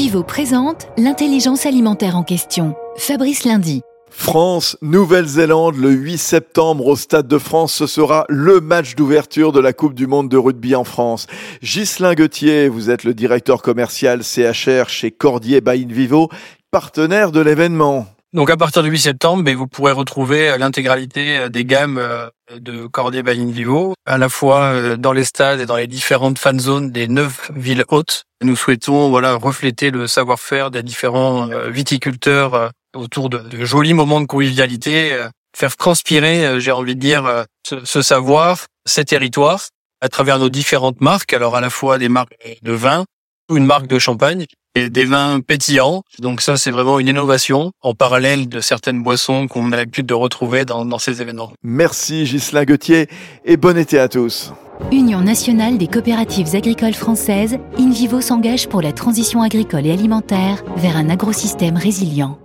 InVivo présente l'intelligence alimentaire en question. Fabrice Lundi. France, Nouvelle-Zélande, le 8 septembre au Stade de France, ce sera le match d'ouverture de la Coupe du Monde de rugby en France. Ghislain Gauthier, vous êtes le directeur commercial CHR chez Cordier by InVivo, partenaire de l'événement. Donc à partir du 8 septembre, ben, vous pourrez retrouver l'intégralité des gammes euh, de Cordier by Vivo, à la fois euh, dans les stades et dans les différentes fan zones des neuf villes hautes. Nous souhaitons voilà refléter le savoir-faire des différents euh, viticulteurs autour de, jolis moments de convivialité, faire transpirer, j'ai envie de dire, ce savoir, ces territoires, à travers nos différentes marques. Alors à la fois des marques de vin, une marque de champagne et des vins pétillants. Donc ça, c'est vraiment une innovation en parallèle de certaines boissons qu'on a l'habitude de retrouver dans, dans ces événements. Merci Ghislain Gauthier et bon été à tous. Union nationale des coopératives agricoles françaises, InVivo s'engage pour la transition agricole et alimentaire vers un agrosystème résilient.